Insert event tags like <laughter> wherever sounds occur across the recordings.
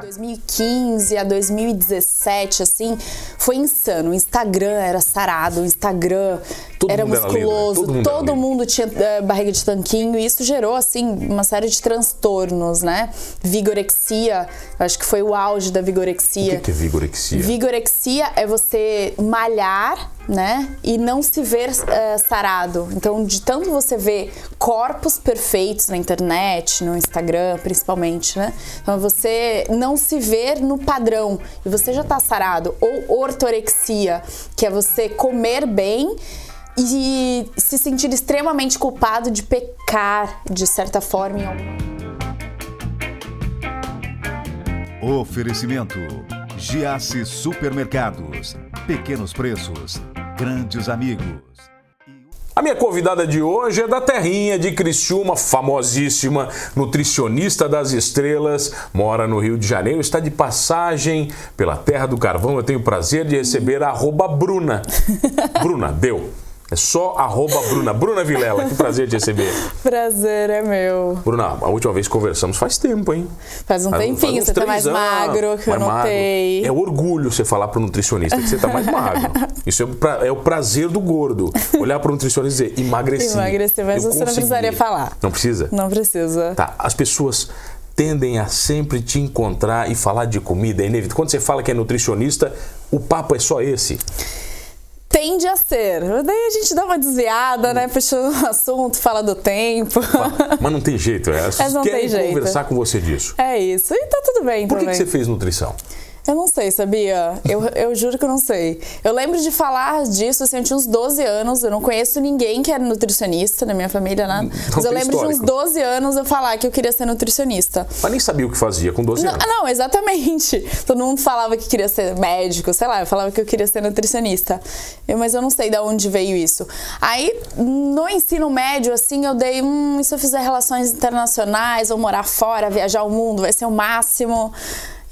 2015 a 2017, assim, foi insano. O Instagram era sarado, o Instagram Todo era né? musculoso, Todo mundo lindo. mundo tinha eh, barriga de tanquinho e isso gerou, assim, uma série de transtornos, né? Vigorexia, acho que foi o auge da O vigorexia. que, que é vigorexia? Vigorexia é você malhar, né? E não se ver eh, sarado. Então, de tanto você ver corpos perfeitos na internet, no Instagram, principalmente, né? Então, você não se ver no padrão e você já tá sarado. Ou ortorexia, que é você comer bem e se sentir extremamente culpado de pecar, de certa forma, em algum Oferecimento: Giasse Supermercados. Pequenos preços, grandes amigos. A minha convidada de hoje é da terrinha de Criciúma, famosíssima, nutricionista das estrelas, mora no Rio de Janeiro, está de passagem pela Terra do Carvão. Eu tenho o prazer de receber a arroba Bruna. <laughs> Bruna, deu. É só arroba Bruna. Bruna Vilela, que prazer de receber. <laughs> Prazer é meu. Bruna, a última vez que conversamos faz tempo, hein? Faz um Faz- tempinho, faz você tá mais anos, magro, que eu mais magro. notei. É orgulho você falar pro nutricionista que você tá mais magro. <laughs> Isso é, o pra- é o prazer do gordo. Olhar pro nutricionista e dizer, emagreci. Emagreci, mas Eu você não consegui." precisaria falar. Não precisa? Não precisa. Tá, as pessoas tendem a sempre te encontrar e falar de comida, é inevitável. Quando você fala que é nutricionista, o papo é só esse. Tende a ser. Daí a gente dá uma desviada, né? Puxa o assunto, fala do tempo. Mas não tem jeito, é. As pessoas não querem tem jeito. conversar com você disso. É isso. E tá tudo bem Por que, você fez nutrição? Eu não sei, sabia? Eu, eu juro que eu não sei. Eu lembro de falar disso, assim, eu tinha uns 12 anos, eu não conheço ninguém que era nutricionista na minha família, nada. Mas eu lembro de uns histórico. 12 anos eu falar que eu queria ser nutricionista. Mas nem sabia o que fazia com 12 Não, anos. não, exatamente. Todo mundo falava que queria ser médico, sei lá, eu falava que eu queria ser nutricionista. Eu- mas eu não sei de onde veio isso. Aí, no ensino médio, assim, eu dei, hum, e se eu fizer relações internacionais, ou morar fora, viajar o mundo, vai ser o máximo.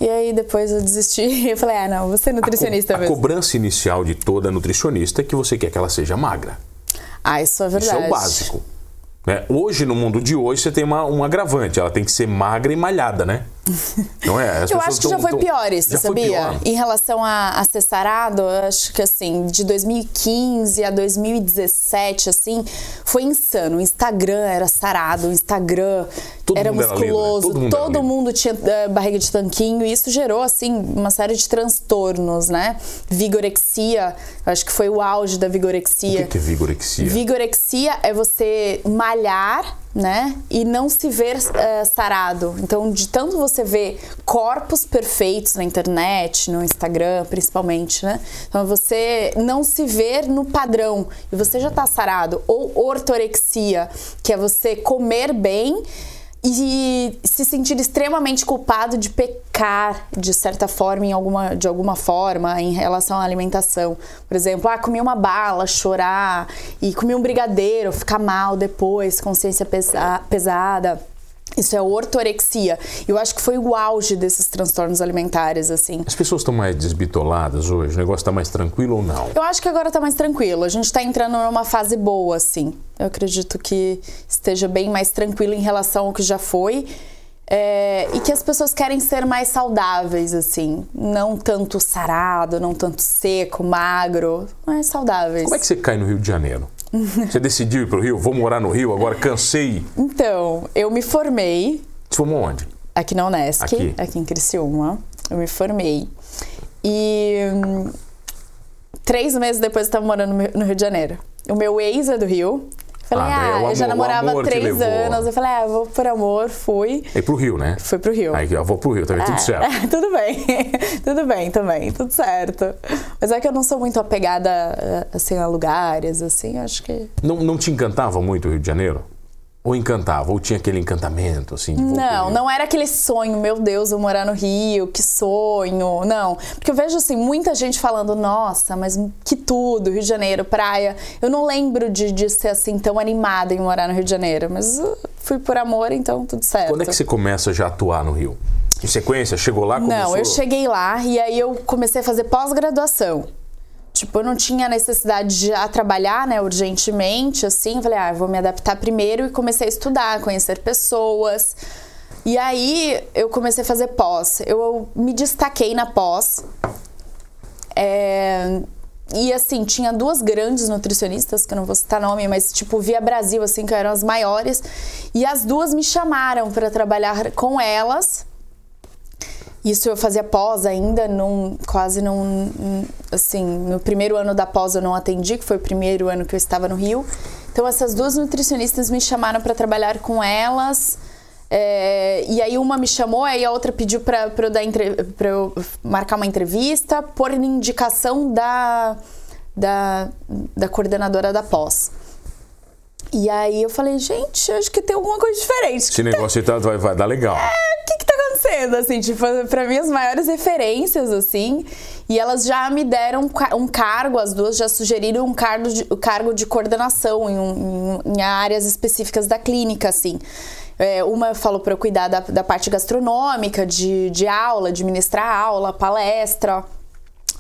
E aí depois eu desisti <laughs> e falei, ah, não, A co- nutricionista a, mesmo. cobrança inicial de toda nutricionista é que você quer que ela seja magra. Ah, isso é verdade. Isso é o básico. né? Hoje, no mundo de hoje, você tem uma, um agravante. Ela tem que ser magra e malhada, né? Não é? As Eu acho que já tão- foi tão- pior isso, já sabia? pior. Em relação a, a ser sarado, eu acho que assim, de 2015 a 2017, assim, foi insano. O Instagram era sarado, o Instagram Todo era era né? musculoso, Todo mundo era lindo. mundo tinha eh, barriga de tanquinho, e isso gerou, assim, uma série de transtornos, né? Vigorexia, acho que foi o auge da O vigorexia. que, que é vigorexia? Vigorexia é você malhar, né? E não se ver eh, sarado. Então, de tanto você ver corpos perfeitos na internet, no Instagram, principalmente, né? Então, você não se ver no padrão e você já tá sarado. Ou ortorexia, que é você comer bem e se sentir extremamente culpado de pecar de certa forma em alguma de alguma forma em relação à alimentação. Por exemplo ah comi uma bala chorar e comi um brigadeiro ficar mal depois consciência pesa- pesada isso é ortorexia eu acho que foi o auge desses transtornos alimentares assim As pessoas estão mais desbitoladas hoje? O negócio está mais tranquilo ou não? eu acho que agora tá mais tranquilo. A gente tá entrando numa fase boa, assim. Eu acredito que esteja bem mais tranquilo em relação ao que já foi. É, e que as pessoas querem ser mais saudáveis, assim. Não tanto sarado, não tanto seco, magro, mas saudáveis. Como é que você cai no Rio de Janeiro? <laughs> Você decidiu ir para o Rio? Vou morar no Rio, agora cansei. Então, eu me formei Você formou onde? aqui na Unesc, Aqui. aqui, em Criciúma. Eu me formei. E hum, três meses depois eu estava morando no no Rio de Janeiro. O meu ex é do Rio. Falei, Ah, é ah, eu já amor- namorava amor há três anos. Eu falei, ah, vou por amor, fui. É pro Rio, né? Fui pro Rio. Aí eu vou pro Rio, tá vendo? Tudo É, certo. <laughs> tudo bem. <laughs> tudo bem também, tudo certo. Mas é que eu não sou muito apegada eh, assim, a lugares, assim, acho que. Não, não te encantava muito o Rio de Janeiro? Ou encantava? Ou tinha aquele encantamento, assim? de Não, não era aquele sonho, meu Deus, eu morar no Rio, que sonho. Não. Porque eu vejo assim, muita gente falando, nossa, mas que tudo, Rio de Janeiro, praia. Eu não lembro de, de ser assim tão animada em morar no Rio de Janeiro, mas fui por amor, então tudo certo. Quando é que você começa já a atuar no Rio? Em sequência? Chegou lá, começou... Não, eu cheguei lá e aí eu comecei a fazer pós-graduação. Tipo, eu não tinha necessidade de já trabalhar, né, urgentemente, assim. Falei, ah, vou me adaptar primeiro e comecei a estudar, conhecer pessoas. E aí eu comecei a fazer pós. Eu me destaquei na pós. É, e assim, tinha duas grandes nutricionistas, que eu não vou citar nome, mas tipo Via Brasil, assim, que eram as maiores. E as duas me chamaram para trabalhar com elas. Isso eu fazia pós ainda, num, quase num. Assim, no primeiro ano da pós eu não atendi, que foi o primeiro ano que eu estava no Rio. Então essas duas nutricionistas me chamaram para trabalhar com elas. É, e aí uma me chamou, aí a outra pediu para eu, dar eu marcar uma entrevista por indicação da, da, da coordenadora da pós. E aí eu falei, gente, acho que tem alguma coisa diferente. Esse negócio tá, vai, vai dar legal. É, o que que acontecendo? Assim, tipo, pra mim as maiores referências, assim. E elas já me deram um cargo, as duas já sugeriram um cargo de, um cargo de coordenação em, um, em áreas específicas da clínica, assim. É, uma falou para eu cuidar da, da parte gastronômica, de, de aula, de ministrar aula, palestra.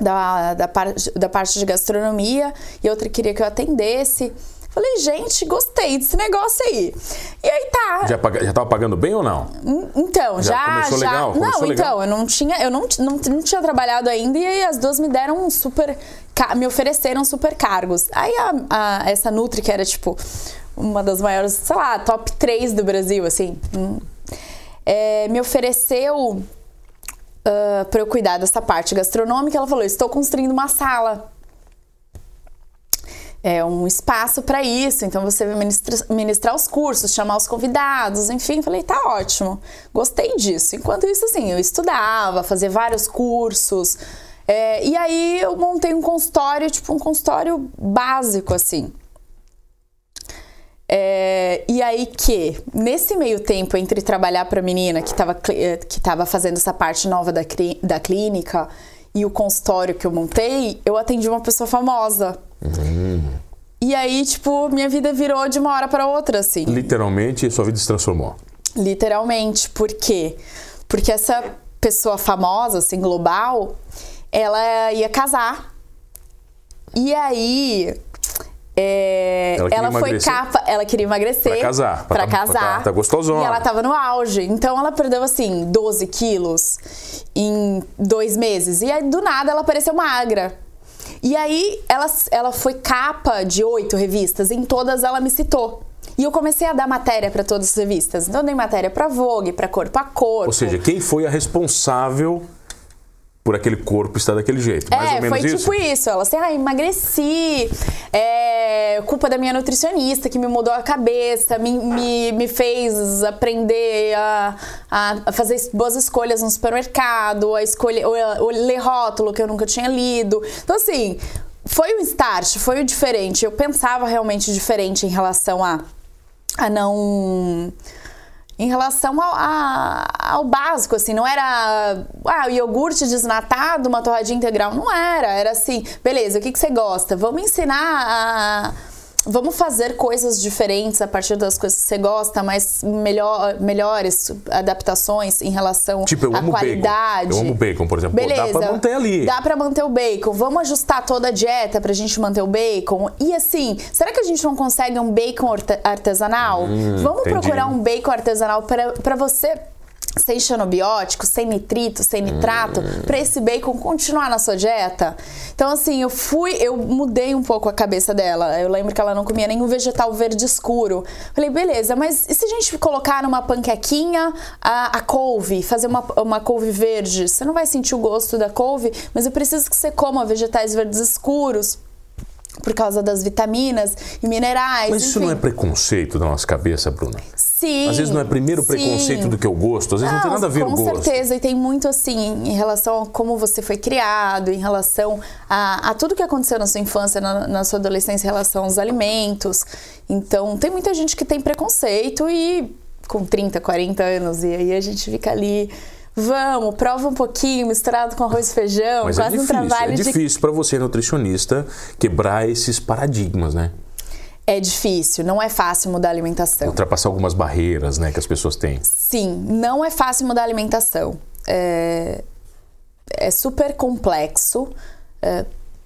Da, da, par, da parte de gastronomia, e outra queria que eu atendesse. Falei, gente, gostei desse negócio aí. E aí tá. Já, já tava pagando bem ou não? Então, já. já começou já... legal? Começou não, legal. então, eu não tinha, eu não, não, não tinha trabalhado ainda e aí as duas me deram um super. me ofereceram super cargos. Aí a, a, essa Nutri, que era tipo uma das maiores, sei lá, top 3 do Brasil, assim. Hum, é, me ofereceu uh, para eu cuidar dessa parte gastronômica. Ela falou: estou construindo uma sala. É um espaço para isso, então você vai ministrar, ministrar os cursos, chamar os convidados, enfim. Falei, tá ótimo, gostei disso. Enquanto isso, assim, eu estudava, fazia vários cursos. É, e aí eu montei um consultório, tipo um consultório básico, assim. É, e aí que, nesse meio tempo entre trabalhar para a menina que estava que tava fazendo essa parte nova da, da clínica e o consultório que eu montei, eu atendi uma pessoa famosa. Uhum. E aí, tipo, minha vida virou de uma hora para outra, assim. Literalmente, sua vida se transformou. Literalmente. Por quê? Porque essa pessoa famosa, assim, global, ela ia casar. E aí, é, ela, ela foi capa, ela queria emagrecer. Pra casar. Pra, pra tá, casar. Tá, tá gostosona. E ela tava no auge. Então ela perdeu, assim, 12 quilos em dois meses. E aí, do nada, ela apareceu magra. E aí, ela, ela foi capa de oito revistas. Em todas, ela me citou. E eu comecei a dar matéria para todas as revistas. Então, eu dei matéria pra Vogue, pra Corpo a Corpo. Ou seja, quem foi a responsável por aquele corpo estar daquele jeito. Mais é, ou menos foi isso? tipo isso. Ela assim, ah, emagreci. É culpa da minha nutricionista que me mudou a cabeça, me, me, me fez aprender a, a, fazer boas escolhas no supermercado, a escolher, ou, ler rótulo que eu nunca tinha lido. Então, assim, foi o start, foi o diferente. Eu pensava realmente diferente em relação a, a não em relação ao, a, ao básico, assim, não era ah, iogurte desnatado, uma torradinha integral, não era, era assim, beleza, o que, que você gosta? Vamos ensinar a vamos fazer coisas diferentes a partir das coisas que você gosta, mas melhor, melhores adaptações em relação tipo, à qualidade. Bacon. Eu amo bacon, por exemplo. Beleza, Pô, dá pra manter ali. Dá pra manter o bacon. Vamos ajustar toda a dieta pra gente manter o bacon. E assim, será que a gente não consegue um bacon artesanal? Hum, vamos entendi. procurar um bacon artesanal para você sem xenobiótico, sem nitrito, sem nitrato, hum. para esse bacon continuar na sua dieta. Então, assim, eu fui, eu mudei um pouco a cabeça dela. Eu lembro que ela não comia nenhum vegetal verde escuro. Falei, beleza, mas e se a gente colocar numa panquequinha a, a couve, fazer uma, uma couve verde? Você não vai sentir o gosto da couve, mas eu preciso que você coma vegetais verdes escuros por causa das vitaminas e minerais. Mas isso enfim. não é preconceito da nossa cabeça, Bruna? Sim. Às vezes não é primeiro sim. preconceito do que o gosto, às vezes não, não tem nada a ver com o gosto. Com certeza, e tem muito assim em relação a como você foi criado, em relação a, a tudo que aconteceu na sua infância, na, na, sua adolescência, em relação aos alimentos. Então, tem muita gente que tem preconceito e com 30, 40 anos, e aí a gente fica ali. Vamos, prova um pouquinho, misturado com arroz e feijão, Mas quase é difícil, um trabalho é de... difícil para você, nutricionista, quebrar esses paradigmas, né? É difícil, não é fácil mudar a alimentação. Ultrapassar algumas barreiras né, que as pessoas têm. Sim, não é fácil mudar a alimentação. É, é super complexo. É,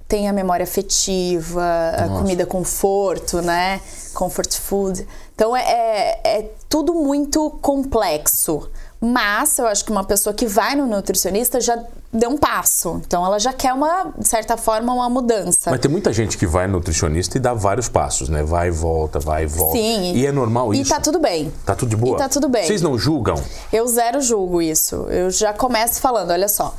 tem a memória afetiva, a comida conforto, né? Comfort food. Então é, é, é tudo muito complexo. Mas eu acho que uma pessoa que vai no nutricionista já deu um passo. Então ela já quer uma, de certa forma, uma mudança. Mas tem muita gente que vai no nutricionista e dá vários passos, né? Vai e volta, vai e volta. Sim. E é normal isso. E tá tudo bem. Tá tudo de boa? E tá tudo bem. Vocês não julgam? Eu zero julgo isso. Eu já começo falando, olha só.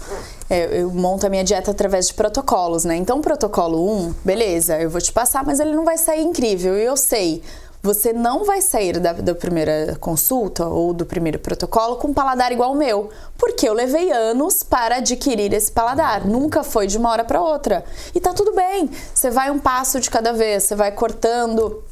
Eu, eu monto a minha dieta através de protocolos, né? Então, protocolo 1, beleza, eu vou te passar, mas ele não vai sair incrível. E eu sei você não vai sair da, da, primeira consulta ou do primeiro protocolo com um paladar igual ao meu, porque eu levei anos para adquirir esse paladar. Nunca foi de uma hora para outra. E tá tudo bem. Você vai um passo de cada vez, você vai cortando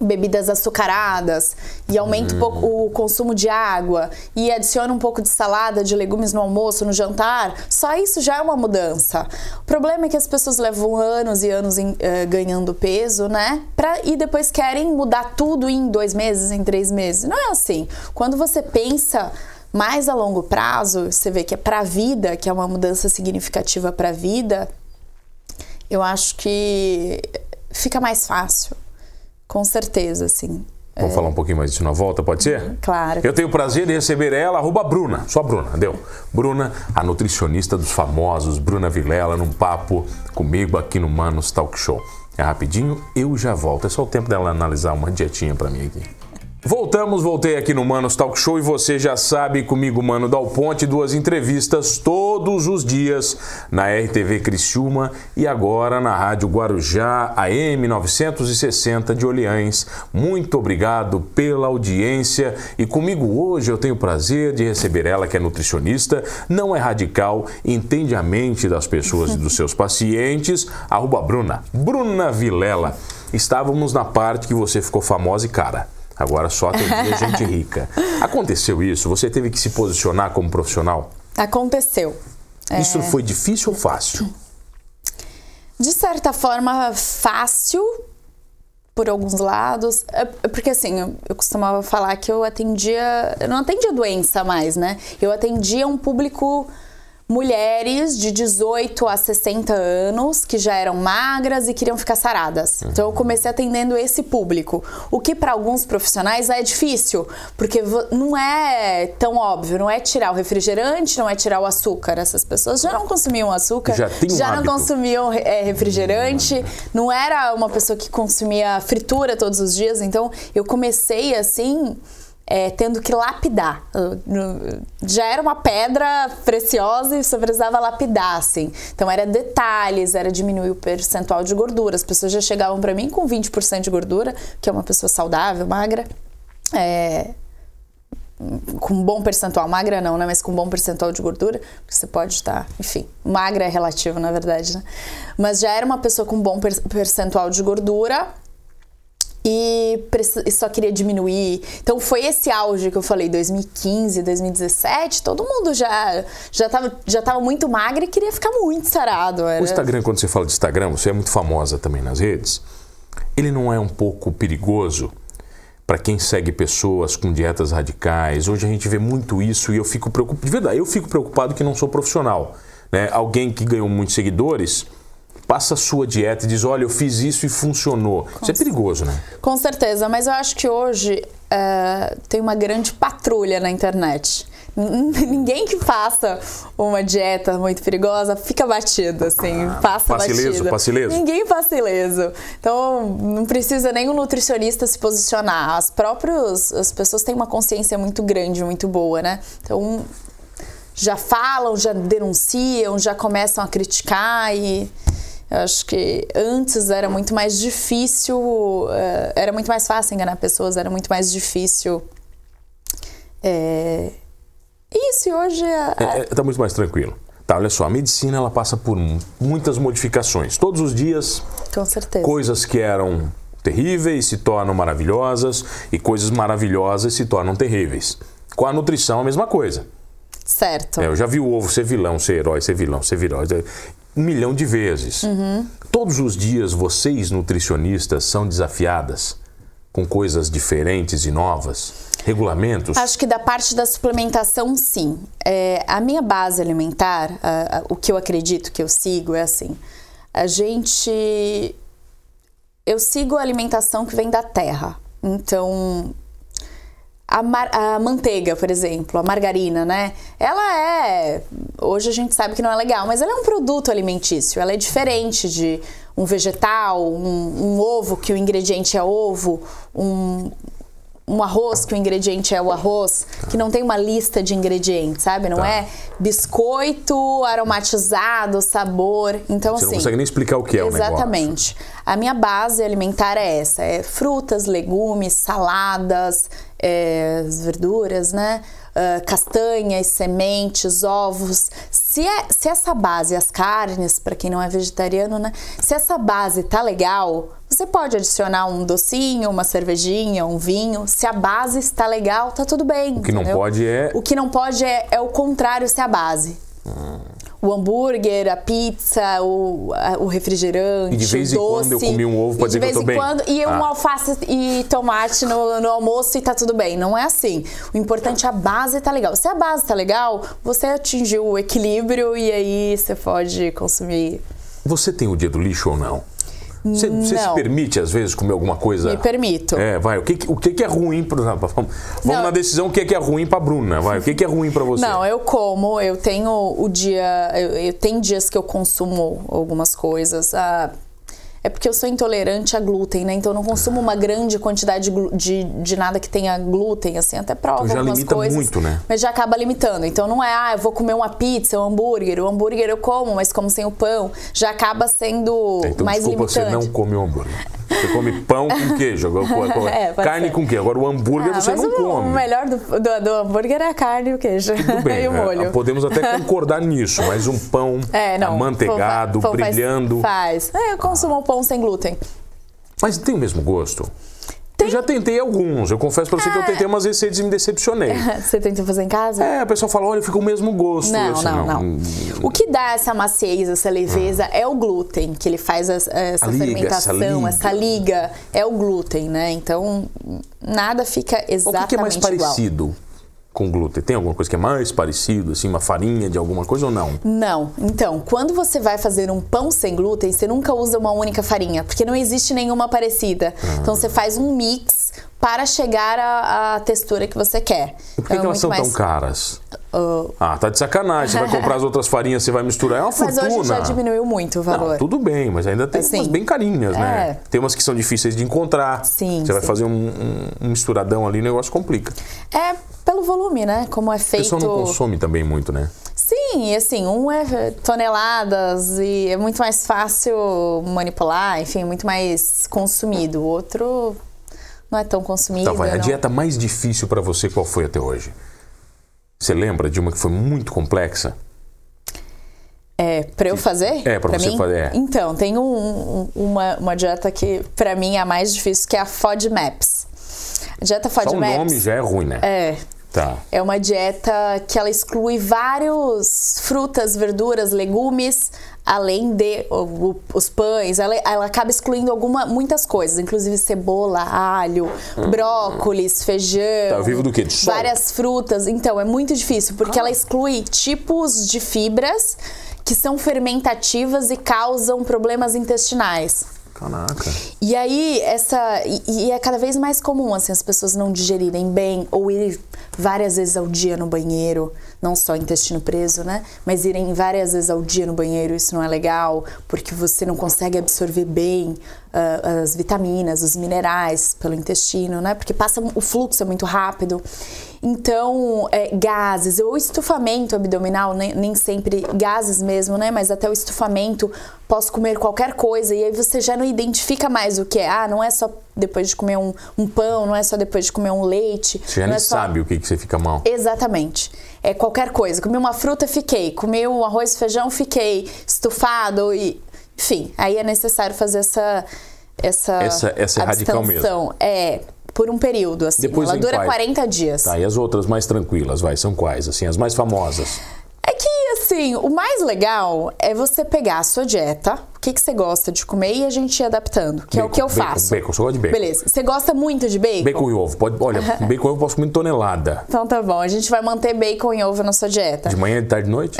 bebidas açucaradas e aumenta um pouco o consumo de água e adiciona um pouco de salada de legumes no almoço, no jantar, só isso já é uma mudança. O problema é que as pessoas levam anos e anos em, uh, ganhando peso, né? Pra, e depois querem mudar tudo em dois meses, em três meses. Não é assim. Quando você pensa mais a longo prazo, você vê que é para a vida, que é uma mudança significativa para a vida, eu acho que fica mais fácil. Com certeza, assim. Vamos é... falar um pouquinho mais disso na volta, pode ser? Claro. Eu tenho o prazer de receber ela, arroba Bruna, só Bruna, deu? Bruna, a nutricionista dos famosos, Bruna Vilela, num papo comigo aqui no Manos Talk Show. É rapidinho, eu já volto. É só o tempo dela analisar uma dietinha para mim aqui. Voltamos, voltei aqui no Manos Talk Show e você já sabe, comigo, Mano Dal Ponte, duas entrevistas todos os dias na RTV Criciúma e agora na Rádio Guarujá, AM 960 de Orleans. Muito obrigado pela audiência e comigo hoje eu tenho o prazer de receber ela, que é nutricionista, não é radical, entende a mente das pessoas e dos seus pacientes, arroba Bruna, Bruna Vilela. Estávamos na parte que você ficou famosa e cara. Agora só atendia <laughs> gente rica. Aconteceu isso? Você teve que se posicionar como profissional? Aconteceu. Isso é... foi difícil ou fácil? De certa forma, fácil por alguns lados. É, é porque assim, eu, eu costumava falar que eu atendia. Eu não atendia doença mais, né? Eu atendia um público mulheres de 18 a 60 anos que já eram magras e queriam ficar saradas. Uhum. Então eu comecei atendendo esse público, o que para alguns profissionais é difícil, porque não é tão óbvio, não é tirar o refrigerante, não é tirar o açúcar. Essas pessoas já não consumiam açúcar, já, um já não consumiam é, refrigerante, uhum. não era uma pessoa que consumia fritura todos os dias. Então eu comecei assim é, tendo que lapidar. Já era uma pedra preciosa e você precisava lapidar, assim. Então, era detalhes, era diminuir o percentual de gordura. As pessoas já chegavam para mim com 20% de gordura, que é uma pessoa saudável, magra. É, com um bom percentual, magra não, né? Mas com um bom percentual de gordura, você pode estar, enfim, magra é relativo, na verdade, né? Mas já era uma pessoa com um bom percentual de gordura e só queria diminuir. Então foi esse auge que eu falei, 2015, 2017, todo mundo já já tava, já tava muito magro e queria ficar muito sarado. Era... O Instagram, quando você fala de Instagram, você é muito famosa também nas redes. Ele não é um pouco perigoso para quem segue pessoas com dietas radicais? Hoje a gente vê muito isso e eu fico preocupado, de verdade, eu fico preocupado que não sou profissional. Né? Alguém que ganhou muitos seguidores passa a sua dieta e diz: olha, eu fiz isso e funcionou. Com isso é perigoso, né? Com certeza, mas eu acho que hoje é, tem uma grande patrulha na internet. Ninguém que faça uma dieta muito perigosa fica batido, assim, ah, passa passe batido. Ileso, passe ileso. Ninguém passa ileso. Então, não precisa nenhum nutricionista se posicionar. As próprias as pessoas têm uma consciência muito grande, muito boa, né? Então, já falam, já denunciam, já começam a criticar e eu acho que antes era muito mais difícil, eh, era muito mais fácil enganar pessoas, era muito mais difícil. É... Isso, e hoje. É, é, é, tá muito mais tranquilo. Tá, olha só, a medicina ela passa por muitas modificações. Todos os dias. Com certeza. Coisas que eram terríveis se tornam maravilhosas e coisas maravilhosas se tornam terríveis. Com a nutrição, a mesma coisa. Certo. É, eu já vi o ovo ser vilão, ser herói, ser vilão, ser vilão um milhão de vezes. Uhum. Todos os dias vocês, nutricionistas, são desafiadas com coisas diferentes e novas? Regulamentos? Acho que da parte da suplementação, sim. É, a minha base alimentar, a, a, o que eu acredito que eu sigo é assim: a gente. Eu sigo a alimentação que vem da terra. Então, a, a manteiga, por exemplo, a margarina, né? Ela é. Hoje a gente sabe que não é legal, mas ela é um produto alimentício. Ela é diferente de um vegetal, um, um ovo que o ingrediente é ovo, um, um arroz que o ingrediente é o arroz, que não tem uma lista de ingredientes, sabe? Não Tá. é biscoito aromatizado, sabor. Então, Você assim. não consegue nem explicar o que é o negócio. Exatamente. A minha base alimentar é essa: é frutas, legumes, saladas, é, as verduras, né? Ah, castanhas, sementes, ovos. Se, é- se essa base, as carnes, para quem não é vegetariano, né? Se essa base tá legal, você pode adicionar um docinho, uma cervejinha, um vinho. Se a base está legal, tá tudo bem. O que não pode é- O que não pode é, é o contrário se a base. O hambúrguer, a pizza, o, a- o refrigerante, E de vez o em doce. quando eu comi um ovo pra E dizer de que eu vez tô em bem. quando E um Ah. alface e tomate no, no almoço e tá tudo bem. Não é assim. O importante é a base tá legal. Se a base tá legal, você atingiu o equilíbrio e aí você pode consumir. Você tem o dia do lixo ou não? Você, você se permite, às vezes, comer alguma coisa? Me permito. É, vai. O que, o que, é ruim pra. Vamos, Não. na decisão o que, é ruim pra Bruna. Vai. O que, é ruim pra você? Não, eu como, eu tenho o dia. Eu, eu tenho dias que eu consumo algumas coisas. Ah, é porque eu sou intolerante a glúten, né? Então eu não consumo uma grande quantidade de, de, de nada que tenha glúten, assim, até prova Então já algumas limita coisas. muito, né? Mas já acaba limitando. Então não é, ah, eu vou comer uma pizza, um hambúrguer. O hambúrguer eu como, mas como sem o pão, já acaba sendo Então, mais desculpa, limitante. você não come o hambúrguer. Você come pão com queijo. <laughs> É, carne ser. com queijo. Agora, o hambúrguer Ah, você não o, come. o melhor do, do, do hambúrguer é a carne e o queijo. Tudo <laughs> bem, e o é, molho. podemos até concordar nisso, mas um pão <laughs> É, não. amanteigado, brilhando. Faz. É, eu consumo pão sem glúten. Mas tem o mesmo gosto? Eu já tentei alguns. Eu confesso pra você É. que eu tentei umas receitas e me decepcionei. <laughs> Você tentou fazer em casa? É, a pessoa fala, olha, fica o mesmo gosto. Não, disse, não, não. O que dá essa maciez, essa leveza é o glúten, que ele faz as- essa A liga, fermentação, essa liga. essa liga, é o glúten, né? Então, nada fica O exatamente que, que é mais igual. parecido com glúten? Tem alguma coisa que é mais parecido, assim, uma farinha de alguma coisa ou não? Não. Então, quando você vai fazer um pão sem glúten, você nunca usa uma única farinha, porque não existe nenhuma parecida. Ah. Então, você faz um mix para chegar à, à textura que você quer. E por que, Então, que elas são mais- tão caras? Ah, Ah, tá de sacanagem. Você vai comprar as outras farinhas, você vai misturar. É uma mas fortuna. hoje já diminuiu muito o valor. Não, tudo bem, mas ainda tem Assim, umas bem carinhas, né? é. Tem umas que são difíceis de encontrar. Sim, Você vai sim. fazer um, um- um misturadão ali, o negócio complica. É pelo volume, né? Como é A feito. pessoa não consome também muito, né? Sim, assim, um é toneladas e é muito mais fácil manipular, enfim, muito mais consumido. O outro não é tão consumido. Tá, vai. A não. dieta mais difícil pra você, qual foi até hoje? Você lembra de uma que foi muito complexa? É, pra eu fazer? É, pra você mim? fazer, é. Então, tem um- um- uma, uma dieta que pra mim é a mais difícil, que é a FODMAPs. A dieta Só o FODMAPs. nome já é ruim, né? É. Tá. É uma dieta que ela exclui vários frutas, verduras, legumes, além de o- o- os pães. Ela, ela acaba excluindo alguma, muitas coisas, inclusive cebola, alho, brócolis, feijão. Tá vivo do quê? De sol? Várias frutas. Então, é muito difícil, porque ela exclui tipos de fibras que são fermentativas e causam problemas intestinais. Caraca. E aí, essa. E, e é cada vez mais comum, assim, as pessoas não digerirem bem ou ir várias vezes ao dia no banheiro, não só intestino preso, né? Mas irem várias vezes ao dia no banheiro, isso não é legal, porque você não consegue absorver bem ah, as vitaminas, os minerais pelo intestino, né? Porque passa o fluxo é muito rápido. Então, é, gases ou estufamento abdominal, nem, nem sempre gases mesmo, né? Mas até o estufamento, posso comer qualquer coisa e aí você já não identifica mais o que é. Ah, não é só depois de comer um, um pão, não é só depois de comer um leite. Você já não é só... sabe o que, que você fica mal. Exatamente. É qualquer coisa. Comi uma fruta, fiquei. Comi um arroz e feijão, fiquei. Estufado e. Enfim, aí é necessário fazer essa. Essa, Essa- essa é radical mesmo. É, por um período, assim. Depois Ela dura quais? 40 dias. Tá, e as outras mais tranquilas, vai, são quais? Assim, as mais famosas. Assim, o mais legal é você pegar a sua dieta, o que, que você gosta de comer e a gente ir adaptando, que é o Bacon, que eu bacon, faço. bacon, só gosto de bacon. Beleza. Você gosta muito de bacon? Bacon e ovo. Pode, olha, <laughs> bacon e ovo eu posso comer tonelada. Então tá bom, a gente vai manter bacon e ovo na sua dieta. De manhã, de tarde, de noite?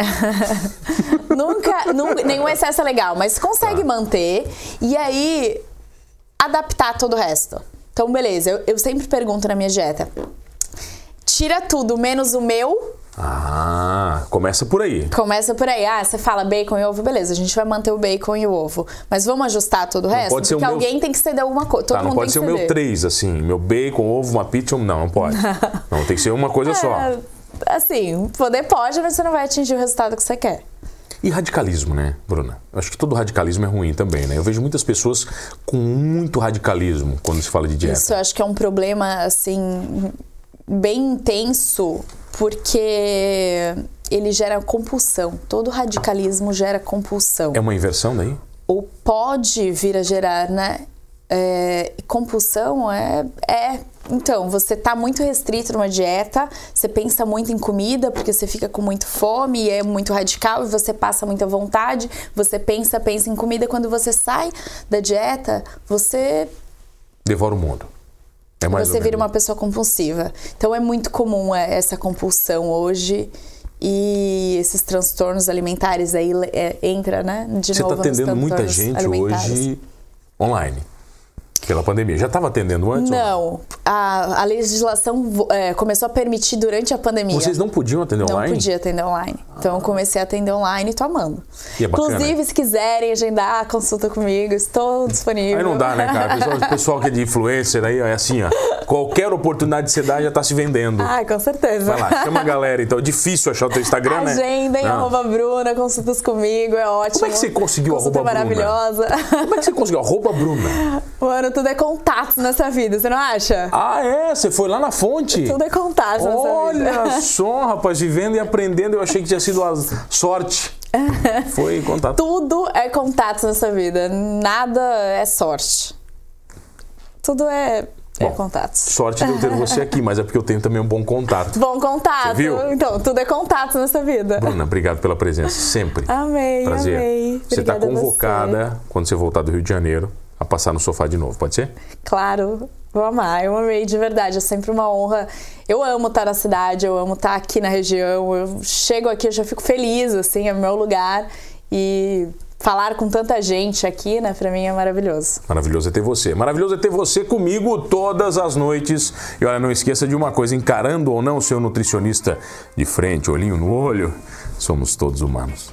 <laughs> nunca, nunca, nenhum excesso é legal, mas consegue Tá. manter e aí adaptar todo o resto. Então, beleza, eu, eu sempre pergunto na minha dieta: tira tudo menos o meu Ah, começa por aí. Começa por aí. Ah, você fala bacon e ovo, beleza, a gente vai manter o bacon e o ovo. Mas vamos ajustar todo o resto? pode ser o Porque meu- alguém tem que ceder alguma coisa. Todo Tá, não mundo pode ser o meu três, assim, meu bacon, ovo, uma pizza, um- não, não pode. <laughs> Não, tem que ser uma coisa só. É, assim, poder pode, mas você não vai atingir o resultado que você quer. E radicalismo, né, Bruna? Eu acho que todo radicalismo é ruim também, né? Eu vejo muitas pessoas com muito radicalismo quando se fala de dieta. Isso eu acho que é um problema, assim, bem intenso, porque ele gera compulsão. Todo radicalismo gera compulsão. É uma inversão daí? ou pode vir a gerar, né? É, compulsão é, é. Então, você tá muito restrito numa dieta, você pensa muito em comida porque você fica com muito fome e é muito radical e você passa muita vontade, você pensa, pensa em comida. Quando você sai da dieta, você Devora o mundo. É mais você vira uma pessoa compulsiva. Então é muito comum é, essa compulsão hoje e esses transtornos alimentares aí é, entra, né? De Você está atendendo muita gente hoje online, pela pandemia. Já estava atendendo antes? Não, a, a legislação é, começou a permitir durante a pandemia. Vocês não podiam atender Não online? podia atender online. Então eu comecei a atender online e tô amando. E é bacana. Inclusive, se quiserem agendar a consulta comigo, estou disponível. Aí não dá, né, cara? O pessoal, <laughs> pessoal que é de influencer aí, ó, é assim, ó. Qualquer oportunidade que você dá já tá se vendendo. Ai, com certeza. Vai lá, chama a galera. Então é difícil achar o teu Instagram, né? Agendem, Ah. arroba Bruna, consultas comigo, é ótimo. Como é que você conseguiu Consulta arroba Bruna? maravilhosa. Como é que você conseguiu? Arroba Bruna. <laughs> Mano, tudo é contatos nessa vida, você não acha? Ah, é? Você foi lá na fonte? Tudo é contatos nessa vida. Olha só, rapaz, vivendo e aprendendo, eu achei que tinha sido a sorte. <laughs> Foi contato. Tudo é contatos nessa vida, nada é sorte. Tudo é, é Bom, contatos. Sorte de eu ter você aqui, mas é porque eu tenho também um bom contato. Bom contato. Você viu? Então, tudo é contatos nessa vida. Bruna, obrigado pela presença, sempre. Amei, Prazer. amei. Você está convocada, quando você voltar do Rio de Janeiro, a passar no sofá de novo, pode ser? Claro, vou amar. Eu amei de verdade. É sempre uma honra. Eu amo estar na cidade, eu amo estar aqui na região. Eu chego aqui, eu já fico feliz, assim, é meu lugar. E falar com tanta gente aqui, né, pra mim é maravilhoso. Maravilhoso é ter você. Maravilhoso é ter você comigo todas as noites. E olha, não esqueça de uma coisa: encarando ou não o seu nutricionista de frente, olhinho no olho, somos todos humanos.